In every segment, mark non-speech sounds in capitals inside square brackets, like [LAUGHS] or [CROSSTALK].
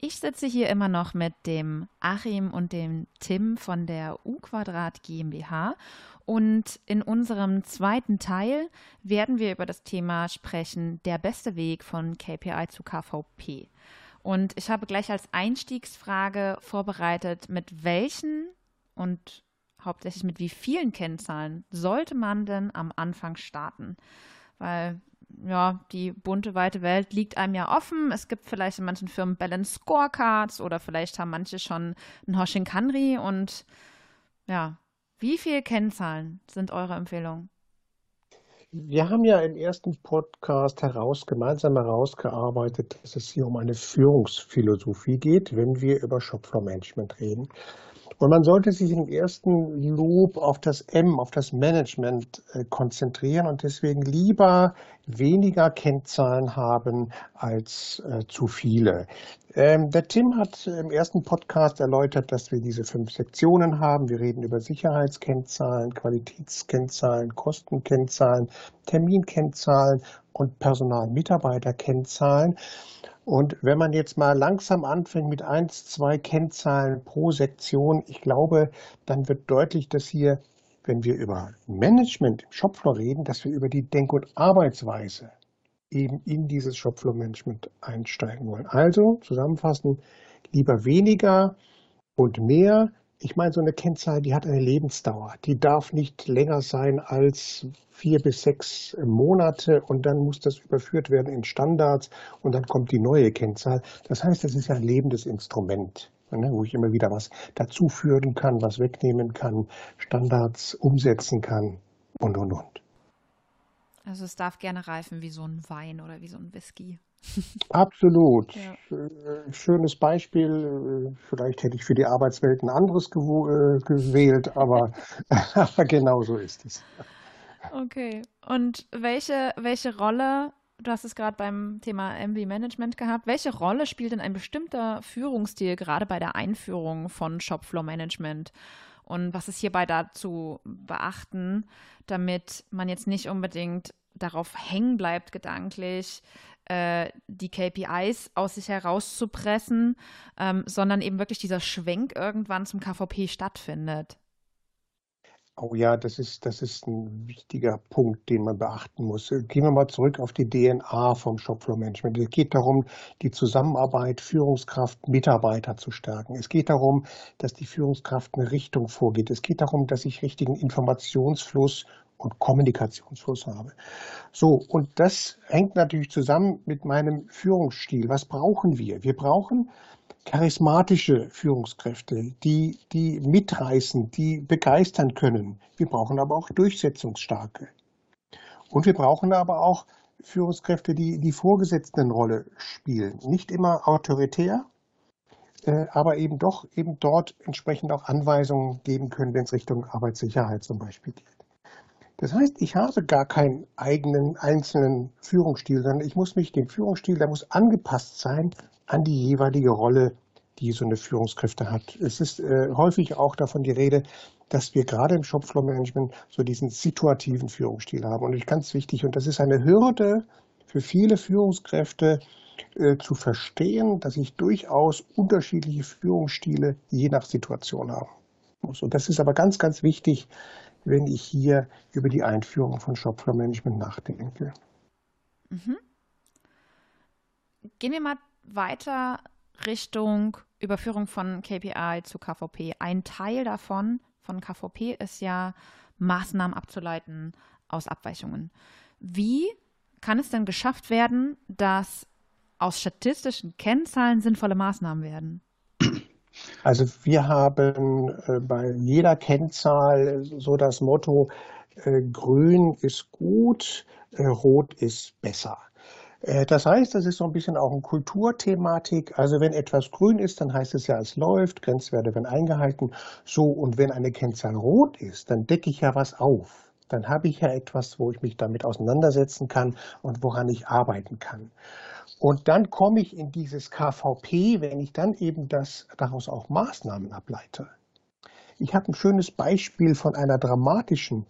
Ich sitze hier immer noch mit dem Achim und dem Tim von der U Quadrat GmbH und in unserem zweiten Teil werden wir über das Thema sprechen, der beste Weg von KPI zu KVP. Und ich habe gleich als Einstiegsfrage vorbereitet, mit welchen und hauptsächlich mit wie vielen Kennzahlen sollte man denn am Anfang starten? Weil ja, die bunte, weite Welt liegt einem ja offen. Es gibt vielleicht in manchen Firmen Balance Scorecards oder vielleicht haben manche schon ein Hoshinkanri und ja, wie viele Kennzahlen sind eure Empfehlungen? Wir haben ja im ersten Podcast heraus, gemeinsam herausgearbeitet, dass es hier um eine Führungsphilosophie geht, wenn wir über Shopfloor Management reden. Und man sollte sich im ersten Lob auf das M, auf das Management äh, konzentrieren und deswegen lieber weniger Kennzahlen haben als äh, zu viele. Ähm, der Tim hat im ersten Podcast erläutert, dass wir diese fünf Sektionen haben. Wir reden über Sicherheitskennzahlen, Qualitätskennzahlen, Kostenkennzahlen, Terminkennzahlen und Personal-Mitarbeiterkennzahlen. Und wenn man jetzt mal langsam anfängt mit eins, zwei Kennzahlen pro Sektion, ich glaube, dann wird deutlich, dass hier, wenn wir über Management im Shopfloor reden, dass wir über die Denk- und Arbeitsweise eben in dieses Shopfloor-Management einsteigen wollen. Also zusammenfassend, lieber weniger und mehr, ich meine, so eine Kennzahl, die hat eine Lebensdauer. Die darf nicht länger sein als vier bis sechs Monate und dann muss das überführt werden in Standards und dann kommt die neue Kennzahl. Das heißt, es ist ein lebendes Instrument, ne, wo ich immer wieder was dazuführen kann, was wegnehmen kann, Standards umsetzen kann und, und, und. Also es darf gerne reifen wie so ein Wein oder wie so ein Whisky. Absolut. Ja. Äh, schönes Beispiel. Vielleicht hätte ich für die Arbeitswelt ein anderes äh, gewählt, aber, [LAUGHS] aber genau so ist es. Okay. Und welche, welche Rolle, du hast es gerade beim Thema MV Management gehabt, welche Rolle spielt denn ein bestimmter Führungsstil gerade bei der Einführung von Shopfloor Management? Und was ist hierbei dazu beachten, damit man jetzt nicht unbedingt darauf hängen bleibt gedanklich, äh, die KPIs aus sich herauszupressen, ähm, sondern eben wirklich dieser Schwenk irgendwann zum KVP stattfindet. Oh ja, das ist, das ist ein wichtiger Punkt, den man beachten muss. Gehen wir mal zurück auf die DNA vom Shopfloor Management. Es geht darum, die Zusammenarbeit Führungskraft, Mitarbeiter zu stärken. Es geht darum, dass die Führungskraft eine Richtung vorgeht. Es geht darum, dass ich richtigen Informationsfluss und Kommunikationsfluss habe. So, und das hängt natürlich zusammen mit meinem Führungsstil. Was brauchen wir? Wir brauchen charismatische Führungskräfte, die, die mitreißen, die begeistern können. Wir brauchen aber auch durchsetzungsstarke. Und wir brauchen aber auch Führungskräfte, die die Vorgesetztenrolle spielen. Nicht immer autoritär, äh, aber eben doch eben dort entsprechend auch Anweisungen geben können, wenn es Richtung Arbeitssicherheit zum Beispiel geht. Das heißt, ich habe gar keinen eigenen einzelnen Führungsstil, sondern ich muss mich dem Führungsstil, der muss angepasst sein an die jeweilige Rolle, die so eine Führungskräfte hat. Es ist äh, häufig auch davon die Rede, dass wir gerade im Shopfloor-Management so diesen situativen Führungsstil haben. Und ich ganz wichtig, und das ist eine Hürde für viele Führungskräfte äh, zu verstehen, dass ich durchaus unterschiedliche Führungsstile je nach Situation haben muss. Und das ist aber ganz, ganz wichtig, wenn ich hier über die Einführung von Shopfloor Management nachdenke. Mhm. Gehen wir mal weiter Richtung Überführung von KPI zu KVP. Ein Teil davon, von KVP, ist ja Maßnahmen abzuleiten aus Abweichungen. Wie kann es denn geschafft werden, dass aus statistischen Kennzahlen sinnvolle Maßnahmen werden? [CLEARS THROAT] Also wir haben äh, bei jeder Kennzahl so das Motto, äh, grün ist gut, äh, rot ist besser. Äh, das heißt, das ist so ein bisschen auch eine Kulturthematik. Also wenn etwas grün ist, dann heißt es ja, es läuft, Grenzwerte werden eingehalten. So, und wenn eine Kennzahl rot ist, dann decke ich ja was auf. Dann habe ich ja etwas, wo ich mich damit auseinandersetzen kann und woran ich arbeiten kann. Und dann komme ich in dieses KVP, wenn ich dann eben das, daraus auch Maßnahmen ableite. Ich habe ein schönes Beispiel von einer dramatischen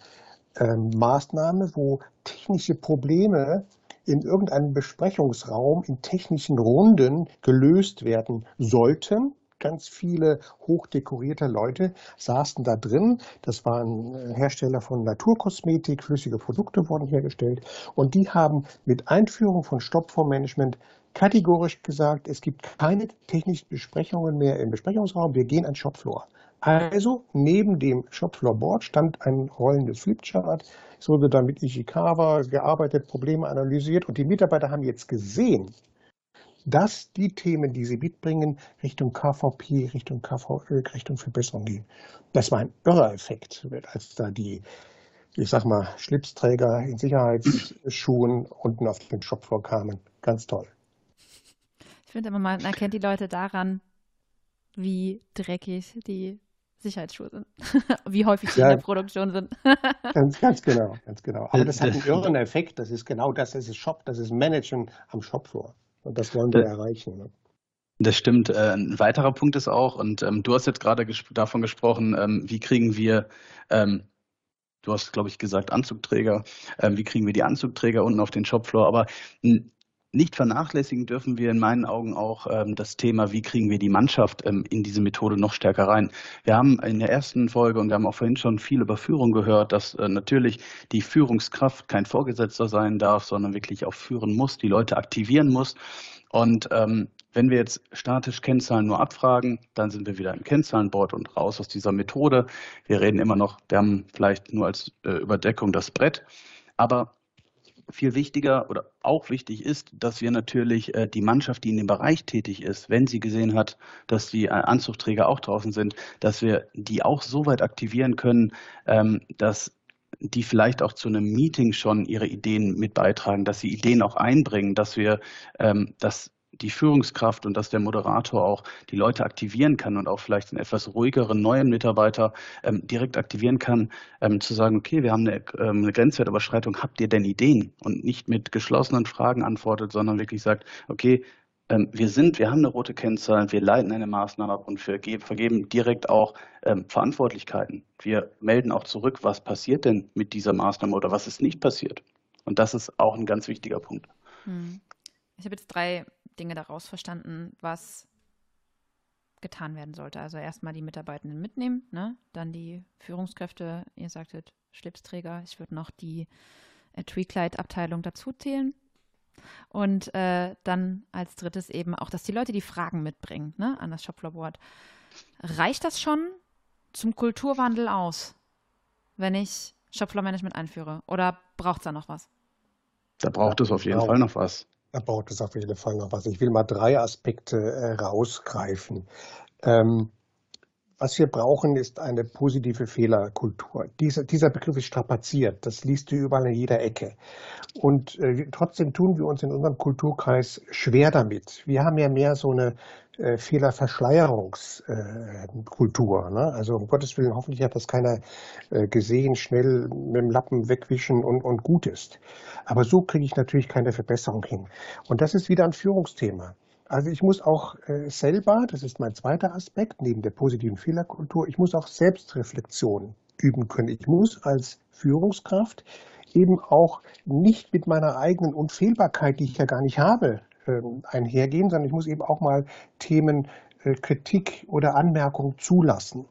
äh, Maßnahme, wo technische Probleme in irgendeinem Besprechungsraum in technischen Runden gelöst werden sollten. Ganz viele hochdekorierte Leute saßen da drin. Das waren äh, Hersteller von Naturkosmetik, flüssige Produkte wurden hergestellt. Und die haben mit Einführung von Stopfondsmanagement kategorisch gesagt, es gibt keine technischen Besprechungen mehr im Besprechungsraum, wir gehen an Shopfloor. Also neben dem Shopfloor-Board stand ein rollendes Flipchart. Es wurde dann mit Ishikawa gearbeitet, Probleme analysiert und die Mitarbeiter haben jetzt gesehen, dass die Themen, die sie mitbringen, Richtung KVP, Richtung KVÖ, Richtung Verbesserung gehen. Das war ein irrer Effekt, als da die, ich sag mal, Schlipsträger in Sicherheitsschuhen unten auf den Shopfloor kamen. Ganz toll. Ich finde immer, man erkennt die Leute daran, wie dreckig die Sicherheitsschuhe sind. [LAUGHS] wie häufig sie ja, in der Produktion sind. [LAUGHS] ganz, ganz genau, ganz genau. Aber das hat einen irren Effekt. Das ist genau das, das ist Shop, das ist Managen am Shopfloor. Und das wollen wir erreichen. Ne? Das stimmt. Äh, ein weiterer Punkt ist auch, und ähm, du hast jetzt gerade ges davon gesprochen, ähm, wie kriegen wir, ähm, du hast, glaube ich, gesagt, Anzugträger, ähm, wie kriegen wir die Anzugträger unten auf den Shopfloor, aber nicht vernachlässigen dürfen wir in meinen Augen auch ähm, das Thema, wie kriegen wir die Mannschaft ähm, in diese Methode noch stärker rein. Wir haben in der ersten Folge und wir haben auch vorhin schon viel über Führung gehört, dass äh, natürlich die Führungskraft kein Vorgesetzter sein darf, sondern wirklich auch führen muss, die Leute aktivieren muss. Und ähm, wenn wir jetzt statisch Kennzahlen nur abfragen, dann sind wir wieder im Kennzahlenboard und raus aus dieser Methode. Wir reden immer noch, wir haben vielleicht nur als äh, Überdeckung das Brett. Aber viel wichtiger oder auch wichtig ist, dass wir natürlich äh, die Mannschaft, die in dem Bereich tätig ist, wenn sie gesehen hat, dass die äh, Anzugträger auch draußen sind, dass wir die auch so weit aktivieren können, ähm, dass die vielleicht auch zu einem Meeting schon ihre Ideen mit beitragen, dass sie Ideen auch einbringen, dass wir ähm, das die Führungskraft und dass der Moderator auch die Leute aktivieren kann und auch vielleicht einen etwas ruhigeren neuen Mitarbeiter ähm, direkt aktivieren kann, ähm, zu sagen, okay, wir haben eine, ähm, eine Grenzwertüberschreitung, habt ihr denn Ideen? Und nicht mit geschlossenen Fragen antwortet, sondern wirklich sagt, okay, ähm, wir sind, wir haben eine rote Kennzahl, wir leiten eine Maßnahme ab und wir vergeben direkt auch ähm, Verantwortlichkeiten. Wir melden auch zurück, was passiert denn mit dieser Maßnahme oder was ist nicht passiert. Und das ist auch ein ganz wichtiger Punkt. Hm. Ich habe jetzt drei Dinge daraus verstanden, was getan werden sollte. Also erstmal die Mitarbeitenden mitnehmen, ne? dann die Führungskräfte, ihr sagtet Schlipsträger, ich würde noch die äh, Tweaklight-Abteilung dazu zählen. Und äh, dann als drittes eben auch, dass die Leute die Fragen mitbringen ne, an das Shopfloor-Board. Reicht das schon zum Kulturwandel aus, wenn ich Shopfloor-Management einführe? Oder braucht es da noch was? Da braucht es auf jeden Fall noch was. Braucht es auf jeden Fall noch was. Ich will mal drei Aspekte äh, rausgreifen. Ähm, was wir brauchen, ist eine positive Fehlerkultur. Dieser, dieser Begriff ist strapaziert. Das liest du überall in jeder Ecke. Und äh, trotzdem tun wir uns in unserem Kulturkreis schwer damit. Wir haben ja mehr so eine äh, Fehlerverschleierungskultur. Äh, ne? Also um Gottes Willen, hoffentlich hat das keiner äh, gesehen, schnell mit dem Lappen wegwischen und, und gut ist. Aber so kriege ich natürlich keine Verbesserung hin. Und das ist wieder ein Führungsthema. Also ich muss auch äh, selber, das ist mein zweiter Aspekt, neben der positiven Fehlerkultur, ich muss auch Selbstreflexion üben können. Ich muss als Führungskraft eben auch nicht mit meiner eigenen Unfehlbarkeit, die ich ja gar nicht habe, ähm, einhergehen, sondern ich muss eben auch mal Themen äh, Kritik oder Anmerkung zulassen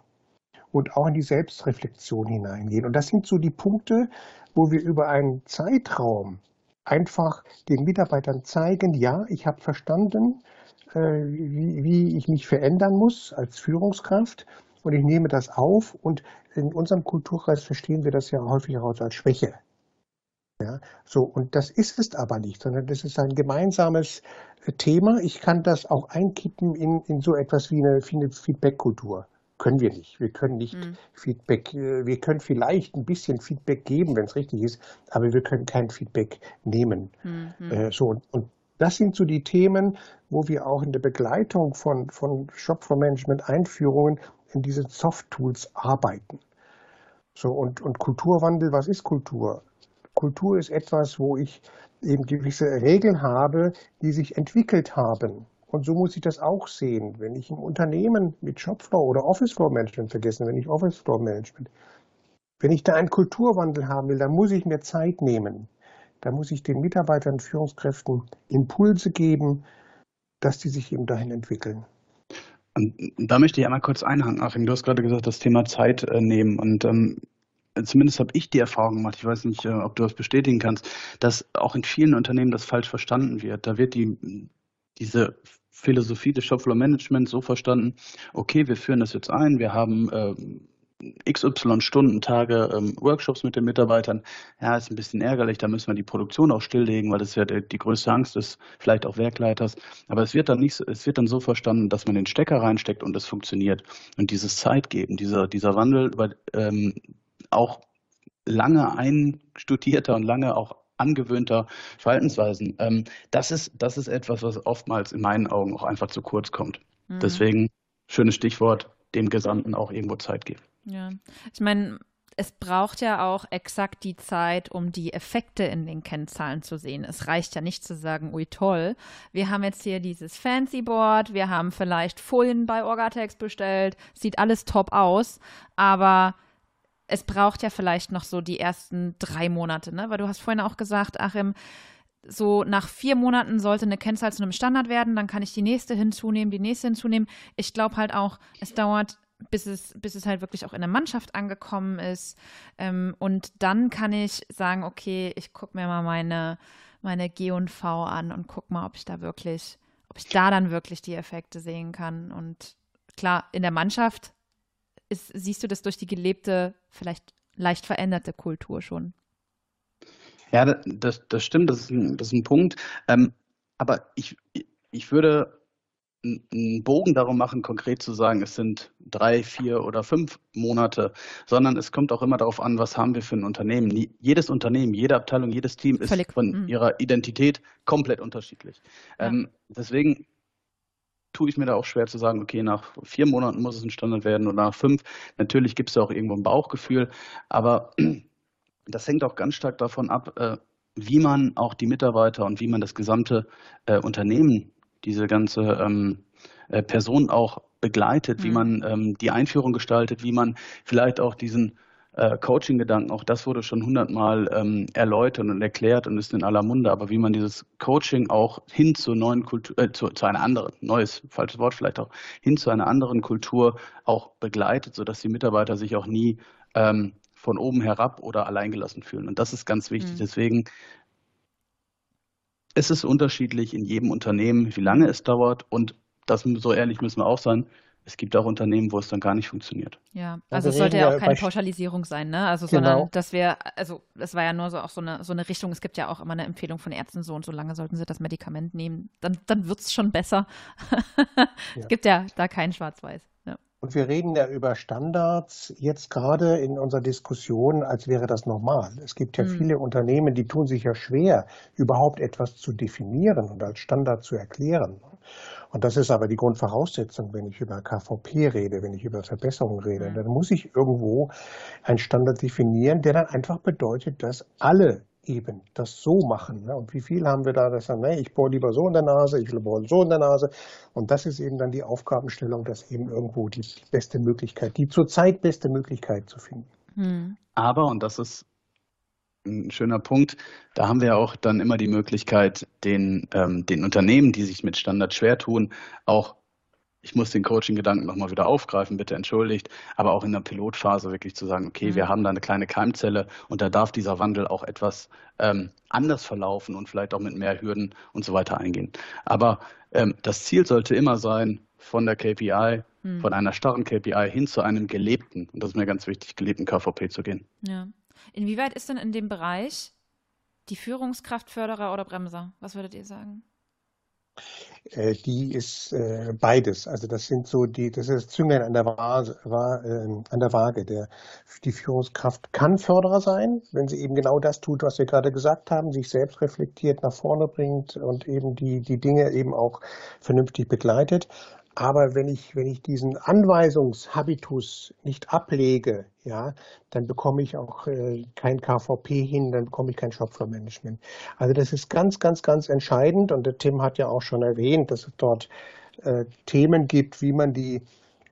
und auch in die Selbstreflexion hineingehen. Und das sind so die Punkte, wo wir über einen Zeitraum einfach den Mitarbeitern zeigen, ja, ich habe verstanden, äh, wie, ich mich verändern muss als Führungskraft und ich nehme das auf und in unserem Kulturkreis verstehen wir das ja häufig auch als Schwäche. Ja, so, und das ist es aber nicht, sondern das ist ein gemeinsames äh, Thema. Ich kann das auch einkippen in, in so etwas wie eine, wie eine Feedback-Kultur. Können wir nicht. Wir können nicht mhm. Feedback, äh, wir können vielleicht ein bisschen Feedback geben, wenn es richtig ist, aber wir können kein Feedback nehmen. Mhm. Äh, so, und, und das sind so die Themen, wo wir auch in der Begleitung von, von Shop-for-Management-Einführungen in diesen Soft-Tools arbeiten. So, und, und Kulturwandel, was ist Kultur? Kultur ist etwas, wo ich eben gewisse Regeln habe, die sich entwickelt haben. Und so muss ich das auch sehen. Wenn ich im Unternehmen mit Shopfloor oder Office Floor Management vergessen, wenn ich Office Floor Management, wenn ich da einen Kulturwandel haben will, dann muss ich mir Zeit nehmen. Da muss ich den Mitarbeitern, Führungskräften Impulse geben, dass die sich eben dahin entwickeln. Und da möchte ich einmal kurz einhaken, Achim. Du hast gerade gesagt, das Thema Zeit äh, nehmen. Und ähm, zumindest habe ich die Erfahrung gemacht, ich weiß nicht, äh, ob du das bestätigen kannst, dass auch in vielen Unternehmen das falsch verstanden wird. Da wird die, diese Philosophie des Shopfloor Management so verstanden, okay, wir führen das jetzt ein, wir haben äh, XY Stunden, Tage ähm, Workshops mit den Mitarbeitern. Ja, ist ein bisschen ärgerlich, da müssen wir die Produktion auch stilllegen, weil das ja die, die größte Angst ist, vielleicht auch Werkleiters. Aber es wird dann nicht, es wird dann so verstanden, dass man den Stecker reinsteckt und es funktioniert. Und dieses Zeitgeben, dieser, dieser Wandel über ähm, auch lange einstudierter und lange auch angewöhnter Verhaltensweisen, ähm, das ist, das ist etwas, was oftmals in meinen Augen auch einfach zu kurz kommt. Mhm. Deswegen, schönes Stichwort, dem Gesamten auch irgendwo Zeit geben. Ja, ich meine, es braucht ja auch exakt die Zeit, um die Effekte in den Kennzahlen zu sehen. Es reicht ja nicht zu sagen, ui toll, wir haben jetzt hier dieses Fancy Board, wir haben vielleicht Folien bei Orgatex bestellt, sieht alles top aus, aber es braucht ja vielleicht noch so die ersten drei Monate, ne? Weil du hast vorhin auch gesagt, Achim, so nach vier Monaten sollte eine Kennzahl zu einem Standard werden, dann kann ich die nächste hinzunehmen, die nächste hinzunehmen. Ich glaube halt auch, es dauert bis es, bis es halt wirklich auch in der Mannschaft angekommen ist. Ähm, und dann kann ich sagen, okay, ich gucke mir mal meine, meine G&V an und gucke mal, ob ich da wirklich, ob ich da dann wirklich die Effekte sehen kann. Und klar, in der Mannschaft ist, siehst du das durch die gelebte, vielleicht leicht veränderte Kultur schon. Ja, das, das stimmt, das ist ein, das ist ein Punkt. Ähm, aber ich, ich würde einen Bogen darum machen, konkret zu sagen, es sind drei, vier oder fünf Monate, sondern es kommt auch immer darauf an, was haben wir für ein Unternehmen. Jedes Unternehmen, jede Abteilung, jedes Team ist Völlig. von mhm. ihrer Identität komplett unterschiedlich. Ja. Ähm, deswegen tue ich mir da auch schwer zu sagen, okay, nach vier Monaten muss es ein Standard werden oder nach fünf. Natürlich gibt es ja auch irgendwo ein Bauchgefühl, aber [CLEARS THROAT] das hängt auch ganz stark davon ab, äh, wie man auch die Mitarbeiter und wie man das gesamte äh, Unternehmen diese ganze ähm, äh, Person auch begleitet, mhm. wie man ähm, die Einführung gestaltet, wie man vielleicht auch diesen äh, Coaching-Gedanken, auch das wurde schon hundertmal ähm, erläutert und erklärt und ist in aller Munde, aber wie man dieses Coaching auch hin zur neuen Kultur, äh, zu, zu einer anderen, neues, falsches Wort vielleicht auch, hin zu einer anderen Kultur auch begleitet, sodass die Mitarbeiter sich auch nie ähm, von oben herab oder alleingelassen fühlen. Und das ist ganz wichtig. Mhm. Deswegen es ist unterschiedlich in jedem Unternehmen, wie lange es dauert und das so ehrlich müssen wir auch sein. Es gibt auch Unternehmen, wo es dann gar nicht funktioniert. Ja, also, also es sollte ja auch keine Pauschalisierung sein, ne? Also genau. sondern dass wir, also das war ja nur so auch so eine so eine Richtung. Es gibt ja auch immer eine Empfehlung von Ärzten so und so lange sollten sie das Medikament nehmen, dann dann wird es schon besser. [LAUGHS] ja. Es gibt ja da kein Schwarz-Weiß. Und wir reden ja über Standards jetzt gerade in unserer Diskussion, als wäre das normal. Es gibt ja mhm. viele Unternehmen, die tun sich ja schwer, überhaupt etwas zu definieren und als Standard zu erklären. Und das ist aber die Grundvoraussetzung, wenn ich über KVP rede, wenn ich über Verbesserungen rede. Mhm. Dann muss ich irgendwo einen Standard definieren, der dann einfach bedeutet, dass alle eben das so machen. Ne? Und wie viel haben wir da, dass sagen, nee, ich bohre lieber so in der Nase, ich bohre so in der Nase. Und das ist eben dann die Aufgabenstellung, dass eben irgendwo die beste Möglichkeit, die zurzeit beste Möglichkeit zu finden. Hm. Aber, und das ist ein schöner Punkt, da haben wir auch dann immer die Möglichkeit, den, ähm, den Unternehmen, die sich mit Standard schwer tun, auch ich muss den Coaching-Gedanken nochmal wieder aufgreifen, bitte entschuldigt, aber auch in der Pilotphase wirklich zu sagen, okay, mhm. wir haben da eine kleine Keimzelle und da darf dieser Wandel auch etwas ähm, anders verlaufen und vielleicht auch mit mehr Hürden und so weiter eingehen. Aber ähm, das Ziel sollte immer sein, von der KPI, mhm. von einer starren KPI hin zu einem gelebten, und das ist mir ganz wichtig, gelebten KVP zu gehen. Ja. Inwieweit ist denn in dem Bereich die Führungskraft Förderer oder Bremser? Was würdet ihr sagen? Äh, die ist äh, beides. Also das sind so die, das ist Zünglein an der, Waage, äh, an der Waage. Der, die Führungskraft kann Förderer sein, wenn sie eben genau das tut, was wir gerade gesagt haben, sich selbst reflektiert nach vorne bringt und eben die, die Dinge eben auch vernünftig begleitet. Aber wenn ich, wenn ich diesen Anweisungshabitus nicht ablege, ja, dann bekomme ich auch äh, kein KVP hin, dann bekomme ich kein Shopfloor-Management. Also das ist ganz, ganz, ganz entscheidend und der Tim hat ja auch schon erwähnt, dass es dort äh, Themen gibt, wie man die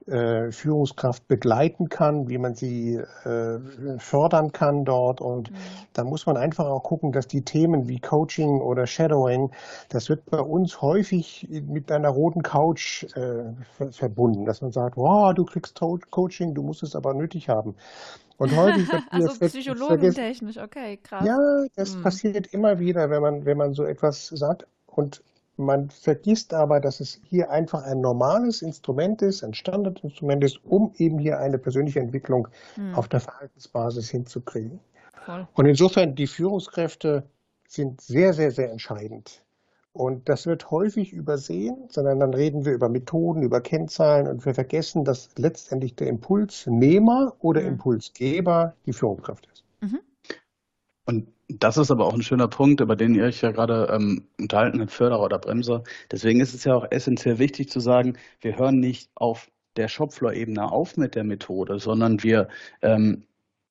äh, Führungskraft begleiten kann, wie man sie äh, fördern kann dort. Und mhm. da muss man einfach auch gucken, dass die Themen wie Coaching oder Shadowing, das wird bei uns häufig mit einer roten Couch äh, verbunden, dass man sagt, wow, du kriegst Coaching, du musst es aber nötig haben. Und häufig wird [LAUGHS] also psychologentechnisch, okay, krass. Ja, das hm. passiert immer wieder, wenn man, wenn man so etwas sagt. Und man vergisst aber, dass es hier einfach ein normales Instrument ist, ein Standardinstrument ist, um eben hier eine persönliche Entwicklung hm. auf der Verhaltensbasis hinzukriegen. Voll. Und insofern, die Führungskräfte sind sehr, sehr, sehr entscheidend. Und das wird häufig übersehen, sondern dann reden wir über Methoden, über Kennzahlen und wir vergessen, dass letztendlich der Impulsnehmer oder mhm. Impulsgeber die Führungskraft ist. Mhm. Und das ist aber auch ein schöner Punkt, über den ihr euch ja gerade ähm, unterhalten habt, Förderer oder Bremser. Deswegen ist es ja auch essentiell wichtig zu sagen, wir hören nicht auf der Shopfloor-Ebene auf mit der Methode, sondern wir ähm,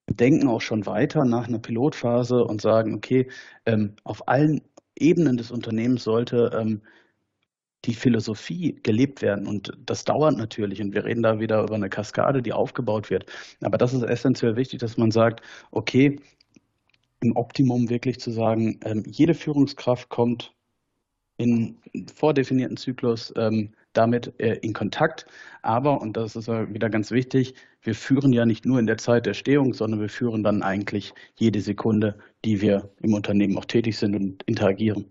denken auch schon weiter nach einer Pilotphase und sagen, okay, ähm, auf allen Ebenen des Unternehmens sollte ähm, die Philosophie gelebt werden. Und das dauert natürlich. Und wir reden da wieder über eine Kaskade, die aufgebaut wird. Aber das ist essentiell wichtig, dass man sagt, okay, im Optimum wirklich zu sagen, ähm, jede Führungskraft kommt in vordefinierten Zyklus ähm, damit äh, in Kontakt. Aber, und das ist wieder ganz wichtig, wir führen ja nicht nur in der Zeit der Stehung, sondern wir führen dann eigentlich jede Sekunde, die wir im Unternehmen auch tätig sind und interagieren.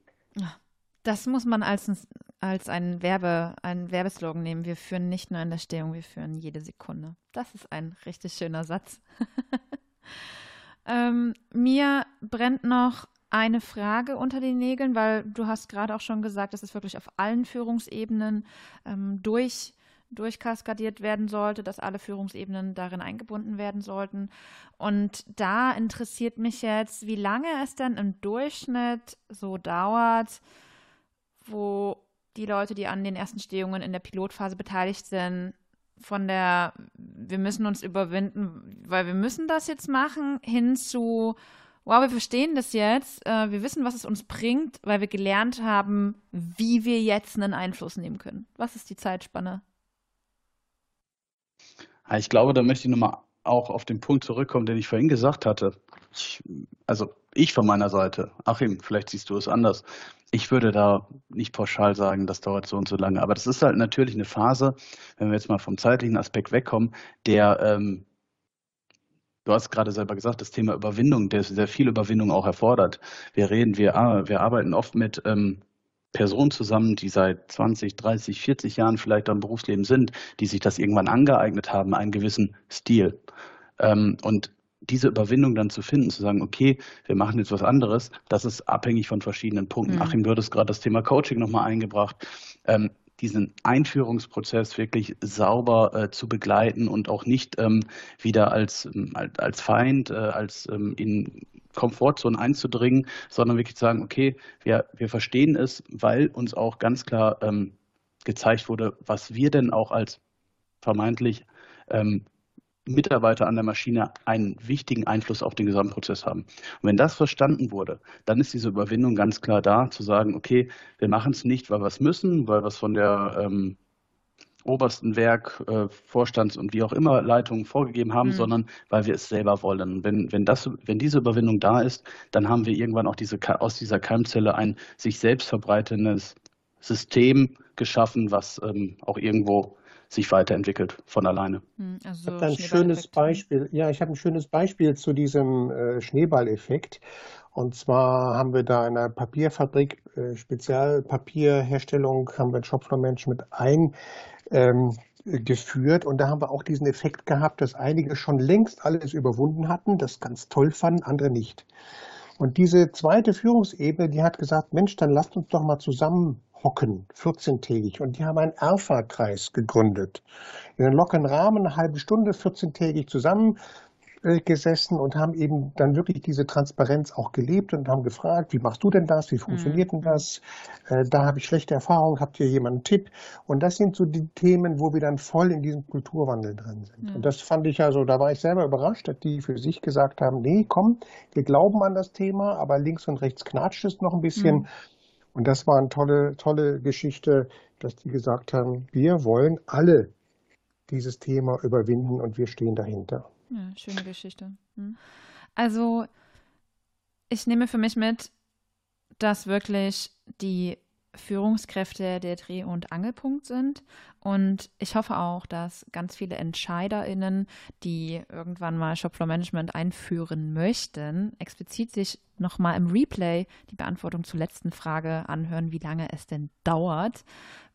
Das muss man als, als einen, Werbe, einen Werbeslogan nehmen. Wir führen nicht nur in der Stehung, wir führen jede Sekunde. Das ist ein richtig schöner Satz. [LAUGHS] ähm, mir brennt noch eine Frage unter den Nägeln, weil du hast gerade auch schon gesagt, dass es wirklich auf allen Führungsebenen ähm, durch durchkaskadiert werden sollte, dass alle Führungsebenen darin eingebunden werden sollten. Und da interessiert mich jetzt, wie lange es denn im Durchschnitt so dauert, wo die Leute, die an den ersten Stehungen in der Pilotphase beteiligt sind, von der wir müssen uns überwinden, weil wir müssen das jetzt machen, hin zu wow, wir verstehen das jetzt, äh, wir wissen, was es uns bringt, weil wir gelernt haben, wie wir jetzt einen Einfluss nehmen können. Was ist die Zeitspanne? Ich glaube, da möchte ich nochmal auch auf den Punkt zurückkommen, den ich vorhin gesagt hatte. Ich, also ich von meiner Seite, Achim, vielleicht siehst du es anders. Ich würde da nicht pauschal sagen, das dauert so und so lange. Aber das ist halt natürlich eine Phase, wenn wir jetzt mal vom zeitlichen Aspekt wegkommen, der ähm, Du hast gerade selber gesagt, das Thema Überwindung, der sehr viel Überwindung auch erfordert. Wir reden, wir, ah, wir arbeiten oft mit ähm, Personen zusammen, die seit 20, 30, 40 Jahren vielleicht am Berufsleben sind, die sich das irgendwann angeeignet haben, einen gewissen Stil. Ähm, und diese Überwindung dann zu finden, zu sagen, okay, wir machen jetzt was anderes, das ist abhängig von verschiedenen Punkten. Mhm. Achim, du hattest gerade das Thema Coaching nochmal eingebracht. Ähm, diesen Einführungsprozess wirklich sauber äh, zu begleiten und auch nicht ähm, wieder als, ähm, als Feind, äh, als ähm, in Komfortzone einzudringen, sondern wirklich zu sagen, okay, wir, wir verstehen es, weil uns auch ganz klar ähm, gezeigt wurde, was wir denn auch als vermeintlich ähm, Mitarbeiter an der Maschine einen wichtigen Einfluss auf den Gesamtprozess haben. Und wenn das verstanden wurde, dann ist diese Überwindung ganz klar da, zu sagen, okay, wir machen es nicht, weil wir es müssen, weil wir es von der ähm, obersten Werk, äh, Vorstands- und wie auch immer Leitungen vorgegeben haben, mhm. sondern weil wir es selber wollen. Wenn, wenn, das, wenn diese Überwindung da ist, dann haben wir irgendwann auch diese, aus dieser Keimzelle ein sich selbst verbreitendes System geschaffen, was ähm, auch irgendwo sich weiterentwickelt von alleine. Hm, also ich habe ein schönes Beispiel. Ja, ich habe ein schönes Beispiel zu diesem äh, Schneeballeffekt. Und zwar haben wir da in einer Papierfabrik, äh, Spezialpapierherstellung, haben wir einen Shopfloor-Mensch mit ein ähm, geführt und da haben wir auch diesen Effekt gehabt, dass einige schon längst alles überwunden hatten, das ganz toll fanden, andere nicht. Und diese zweite Führungsebene, die hat gesagt, Mensch, dann lasst uns doch mal zusammen hocken, 14-tägig. Und die haben einen Erfa-Kreis gegründet. In einem lockeren Rahmen, eine halbe Stunde, 14-tägig zusammen äh, gesessen und haben eben dann wirklich diese Transparenz auch gelebt und haben gefragt, wie machst du denn das, wie funktioniert mhm. denn das? Äh, da habe ich schlechte Erfahrungen, habt ihr jemanden einen Tipp? Und das sind so die Themen, wo wir dann voll in diesem Kulturwandel drin sind. Mhm. Und das fand ich also, da war ich selber überrascht, dass die für sich gesagt haben, nee, komm, wir glauben an das Thema, aber links und rechts knatscht es noch ein bisschen. Mhm. Und das war eine tolle, tolle Geschichte, dass die gesagt haben, wir wollen alle dieses Thema überwinden und wir stehen dahinter. Ja, schöne Geschichte. Hm. Also ich nehme für mich mit, dass wirklich die Führungskräfte der Dreh- und Angelpunkt sind. Und ich hoffe auch, dass ganz viele EntscheiderInnen, die irgendwann mal Shopfloor Management einführen möchten, explizit sich nochmal im Replay die Beantwortung zur letzten Frage anhören, wie lange es denn dauert,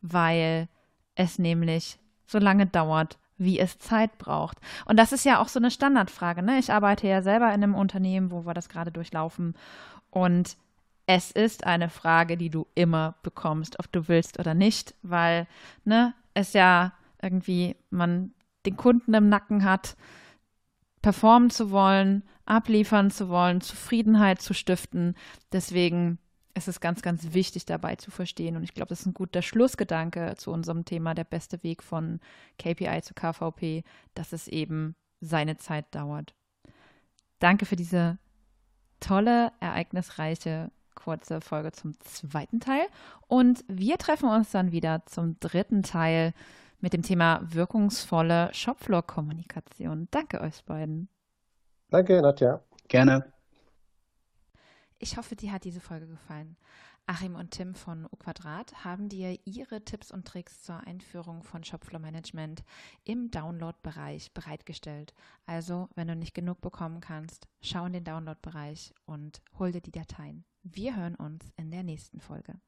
weil es nämlich so lange dauert, wie es Zeit braucht. Und das ist ja auch so eine Standardfrage. Ne? Ich arbeite ja selber in einem Unternehmen, wo wir das gerade durchlaufen. Und es ist eine Frage, die du immer bekommst, ob du willst oder nicht, weil ne, es ja irgendwie man den Kunden im Nacken hat, performen zu wollen, abliefern zu wollen, Zufriedenheit zu stiften. Deswegen ist es ganz, ganz wichtig dabei zu verstehen. Und ich glaube, das ist ein guter Schlussgedanke zu unserem Thema, der beste Weg von KPI zu KVP, dass es eben seine Zeit dauert. Danke für diese tolle, ereignisreiche kurze Folge zum zweiten Teil. Und wir treffen uns dann wieder zum dritten Teil mit dem Thema wirkungsvolle Shopfloor-Kommunikation. Danke euch beiden. Danke, Nadja. Gerne. Ich hoffe, dir hat diese Folge gefallen. Achim und Tim von U Quadrat haben dir ihre Tipps und Tricks zur Einführung von Shopfloor Management im Download-Bereich bereitgestellt. Also, wenn du nicht genug bekommen kannst, schau in den Download-Bereich und hol dir die Dateien. Wir hören uns in der nächsten Folge.